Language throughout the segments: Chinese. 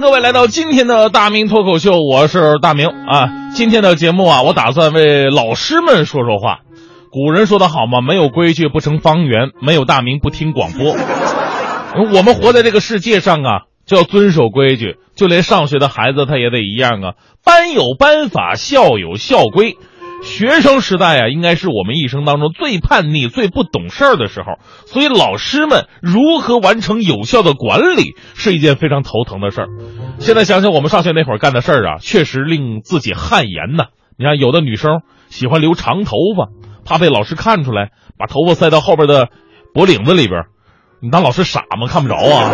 各位来到今天的大明脱口秀，我是大明啊。今天的节目啊，我打算为老师们说说话。古人说的好嘛，没有规矩不成方圆，没有大明不听广播。我们活在这个世界上啊，就要遵守规矩，就连上学的孩子他也得一样啊。班有班法，校有校规。学生时代啊，应该是我们一生当中最叛逆、最不懂事儿的时候，所以老师们如何完成有效的管理是一件非常头疼的事儿。现在想想我们上学那会儿干的事儿啊，确实令自己汗颜呐。你看，有的女生喜欢留长头发，怕被老师看出来，把头发塞到后边的脖领子里边。你当老师傻吗？看不着啊！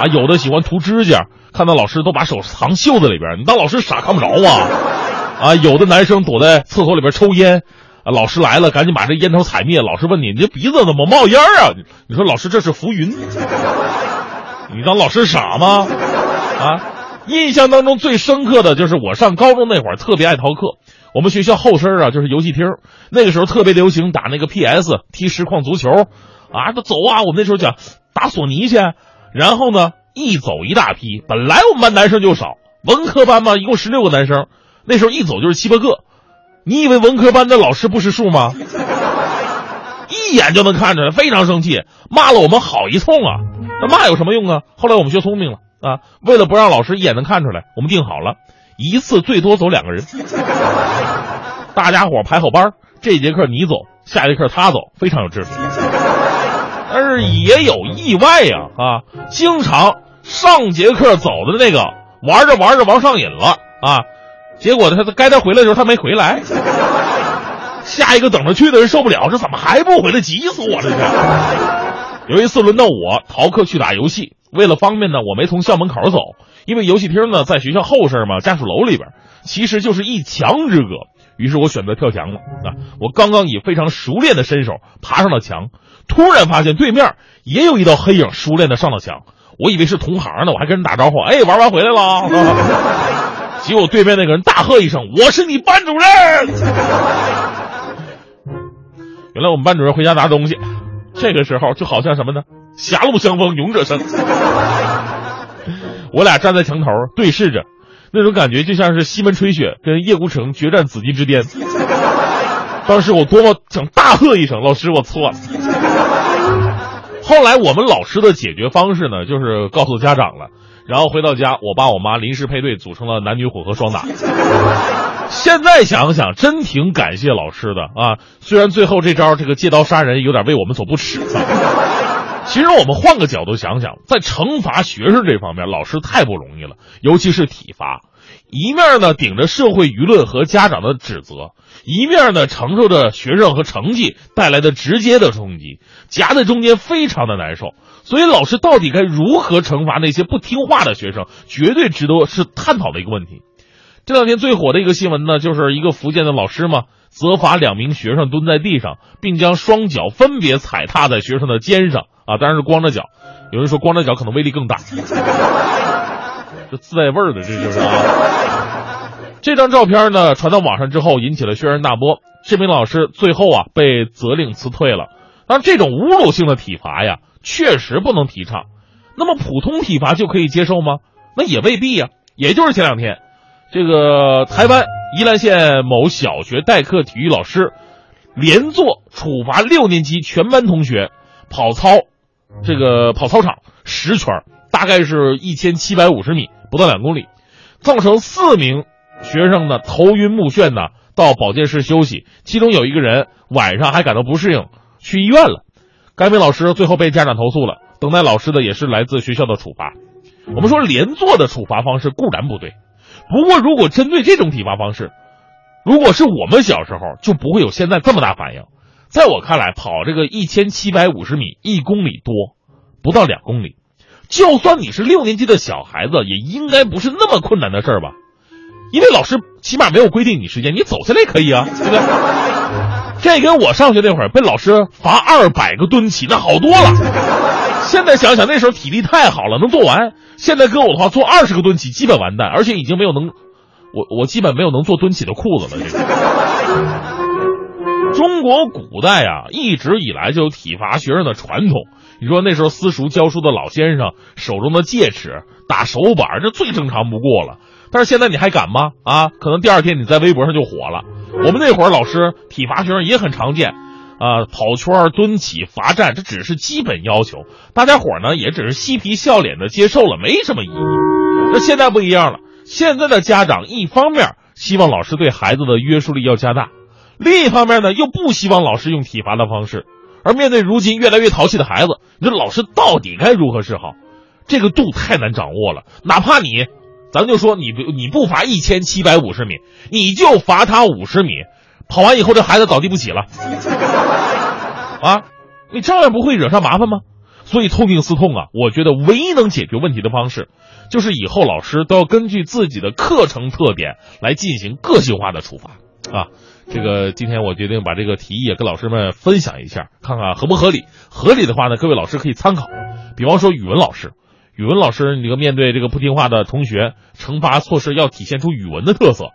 啊，有的喜欢涂指甲，看到老师都把手藏袖子里边。你当老师傻看不着啊？啊，有的男生躲在厕所里边抽烟，啊，老师来了，赶紧把这烟头踩灭。老师问你，你这鼻子怎么冒烟啊？你说老师这是浮云，你当老师傻吗？啊，印象当中最深刻的就是我上高中那会儿特别爱逃课，我们学校后身啊就是游戏厅，那个时候特别流行打那个 PS 踢实况足球，啊，那走啊，我们那时候讲打索尼去，然后呢一走一大批，本来我们班男生就少，文科班嘛一共十六个男生。那时候一走就是七八个，你以为文科班的老师不识数吗？一眼就能看出来，非常生气，骂了我们好一通啊！那骂有什么用啊？后来我们学聪明了啊，为了不让老师一眼能看出来，我们定好了，一次最多走两个人，大家伙排好班，这节课你走，下节课他走，非常有秩序。但是也有意外呀啊，经常上节课走的那个，玩着玩着玩上瘾了啊。结果他该他回来的时候他没回来，下一个等着去的人受不了，这怎么还不回来？急死我了！有一次轮到我逃课去打游戏，为了方便呢，我没从校门口走，因为游戏厅呢在学校后身嘛，家属楼里边，其实就是一墙之隔。于是我选择跳墙了啊！我刚刚以非常熟练的身手爬上了墙，突然发现对面也有一道黑影熟练的上了墙，我以为是同行呢，我还跟人打招呼，哎，玩完回来了。结果对面那个人大喝一声：“我是你班主任！”原来我们班主任回家拿东西，这个时候就好像什么呢？狭路相逢勇者胜。我俩站在墙头对视着，那种感觉就像是西门吹雪跟叶孤城决战紫禁之巅。当时我多么想大喝一声：“老师，我错了！”后来我们老师的解决方式呢，就是告诉家长了。然后回到家，我爸我妈临时配对，组成了男女混合双打。现在想想，真挺感谢老师的啊！虽然最后这招这个借刀杀人有点为我们所不齿。其实我们换个角度想想，在惩罚学生这方面，老师太不容易了，尤其是体罚。一面呢顶着社会舆论和家长的指责，一面呢承受着学生和成绩带来的直接的冲击，夹在中间非常的难受。所以，老师到底该如何惩罚那些不听话的学生，绝对值得是探讨的一个问题。这两天最火的一个新闻呢，就是一个福建的老师嘛，责罚两名学生蹲在地上，并将双脚分别踩踏在学生的肩上啊，当然是光着脚。有人说光着脚可能威力更大，自带味儿的，这就是啊。这张照片呢传到网上之后，引起了轩然大波。这名老师最后啊被责令辞退了。当然，这种侮辱性的体罚呀。确实不能提倡，那么普通体罚就可以接受吗？那也未必呀。也就是前两天，这个台湾宜兰县某小学代课体育老师连坐处罚六年级全班同学跑操，这个跑操场十圈，大概是一千七百五十米，不到两公里，造成四名学生呢头晕目眩呢，到保健室休息，其中有一个人晚上还感到不适应，去医院了。该名老师最后被家长投诉了，等待老师的也是来自学校的处罚。我们说连坐的处罚方式固然不对，不过如果针对这种体罚方式，如果是我们小时候，就不会有现在这么大反应。在我看来，跑这个一千七百五十米，一公里多，不到两公里，就算你是六年级的小孩子，也应该不是那么困难的事儿吧？因为老师起码没有规定你时间，你走下来也可以啊，对不对？这跟我上学那会儿被老师罚二百个蹲起那好多了。现在想想那时候体力太好了，能做完。现在搁我的话，做二十个蹲起基本完蛋，而且已经没有能，我我基本没有能做蹲起的裤子了。中国古代啊，一直以来就有体罚学生的传统。你说那时候私塾教书的老先生手中的戒尺、打手板，这最正常不过了。但是现在你还敢吗？啊，可能第二天你在微博上就火了。我们那会儿老师体罚学生也很常见，啊，跑圈、蹲起、罚站，这只是基本要求。大家伙呢也只是嬉皮笑脸的接受了，没什么意义。那现在不一样了，现在的家长一方面希望老师对孩子的约束力要加大。另一方面呢，又不希望老师用体罚的方式，而面对如今越来越淘气的孩子，你说老师到底该如何是好？这个度太难掌握了。哪怕你，咱就说你不你不罚一千七百五十米，你就罚他五十米，跑完以后这孩子倒地不起了，啊，你照样不会惹上麻烦吗？所以痛定思痛啊，我觉得唯一能解决问题的方式，就是以后老师都要根据自己的课程特点来进行个性化的处罚啊。这个今天我决定把这个提议也跟老师们分享一下，看看合不合理。合理的话呢，各位老师可以参考。比方说语文老师，语文老师，你这个面对这个不听话的同学，惩罚措施要体现出语文的特色，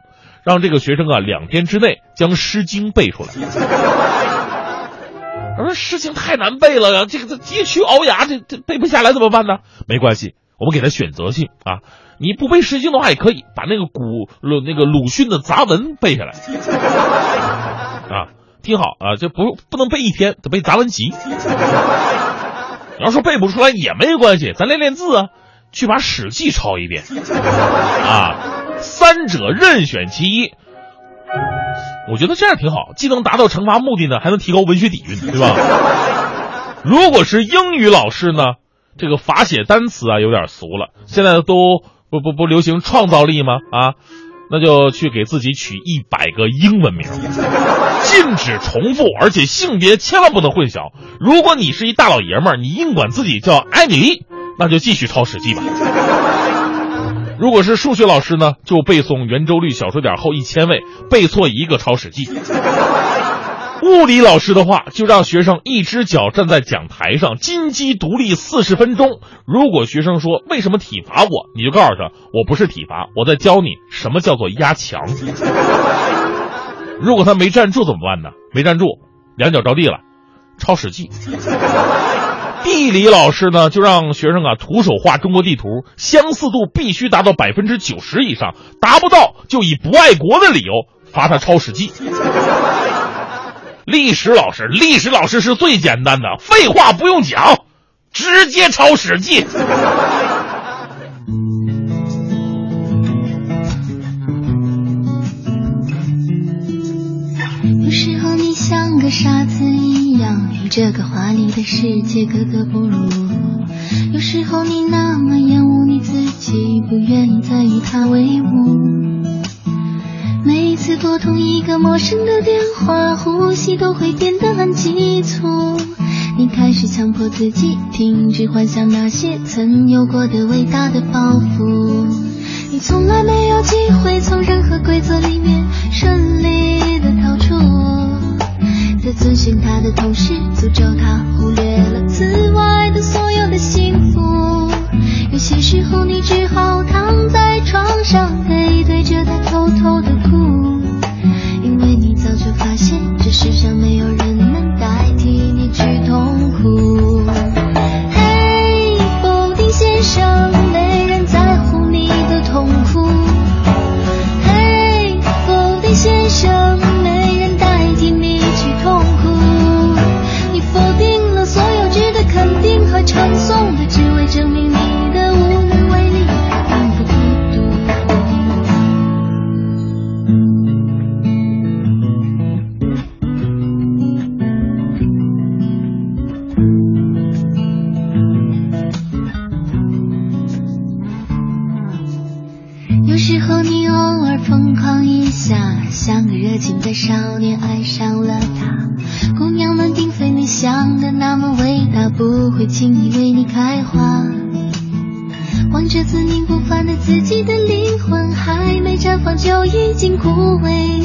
让这个学生啊两天之内将《诗经》背出来。我说《诗经》太难背了呀，这个这佶屈聱牙，这这背不下来怎么办呢？没关系，我们给他选择性啊。你不背《诗经》的话也可以，把那个古鲁那个鲁迅的杂文背下来，啊，听好啊，这不不能背一天，得背杂文集。你要说背不出来也没关系，咱练练字啊，去把《史记》抄一遍，啊，三者任选其一。我觉得这样挺好，既能达到惩罚目的呢，还能提高文学底蕴，对吧？如果是英语老师呢，这个罚写单词啊有点俗了，现在都。不不不流行创造力吗？啊，那就去给自己取一百个英文名，禁止重复，而且性别千万不能混淆。如果你是一大老爷们儿，你硬管自己叫艾米丽，那就继续抄《史记》吧。如果是数学老师呢，就背诵圆周率小数点后一千位，背错一个抄《史记》。物理老师的话，就让学生一只脚站在讲台上，金鸡独立四十分钟。如果学生说为什么体罚我，你就告诉他我不是体罚，我在教你什么叫做压强。如果他没站住怎么办呢？没站住，两脚着地了，抄史记。地理老师呢，就让学生啊徒手画中国地图，相似度必须达到百分之九十以上，达不到就以不爱国的理由罚他抄史记。历史老师，历史老师是最简单的，废话不用讲，直接抄《史记》。有时候你像个傻子一样，与这个华丽的世界格格不入。有时候你那么厌恶你自己，不愿意再与他为伍。拨通一个陌生的电话，呼吸都会变得很急促。你开始强迫自己停止幻想那些曾有过的伟大的抱负。你从来没有机会从任何规则里面顺利的逃出，在遵循他的同时，诅咒少年爱上了她，姑娘们并非你想的那么伟大，不会轻易为你开花。望着自命不凡的自己的灵魂，还没绽放就已经枯萎。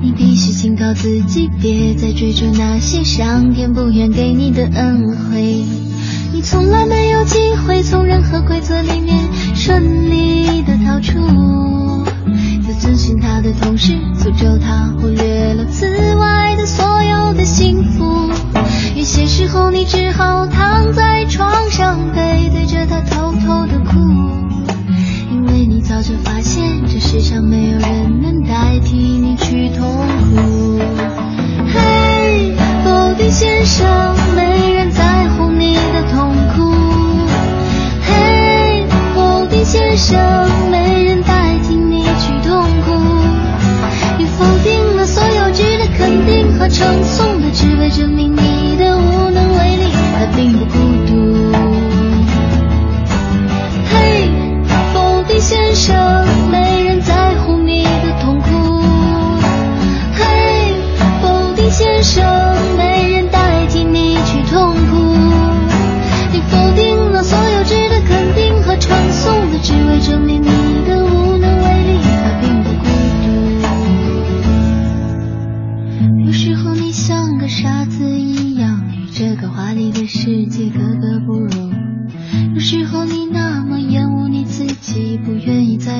你必须警告自己，别再追逐那些上天不愿给你的恩惠。你从来没有机会从任何规则里面顺利的逃出，遵循他的同时，诅咒他忽略了此外的所有的幸福。有些时候，你只好躺在床上，背对着他偷偷的哭，因为你早就发现，这世上没有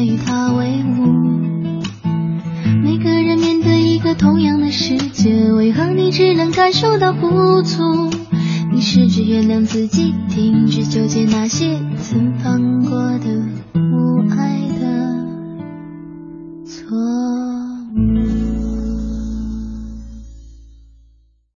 与他为伍。每个人面对一个同样的世界，为何你只能感受到不足？你试着原谅自己，停止纠结那些曾放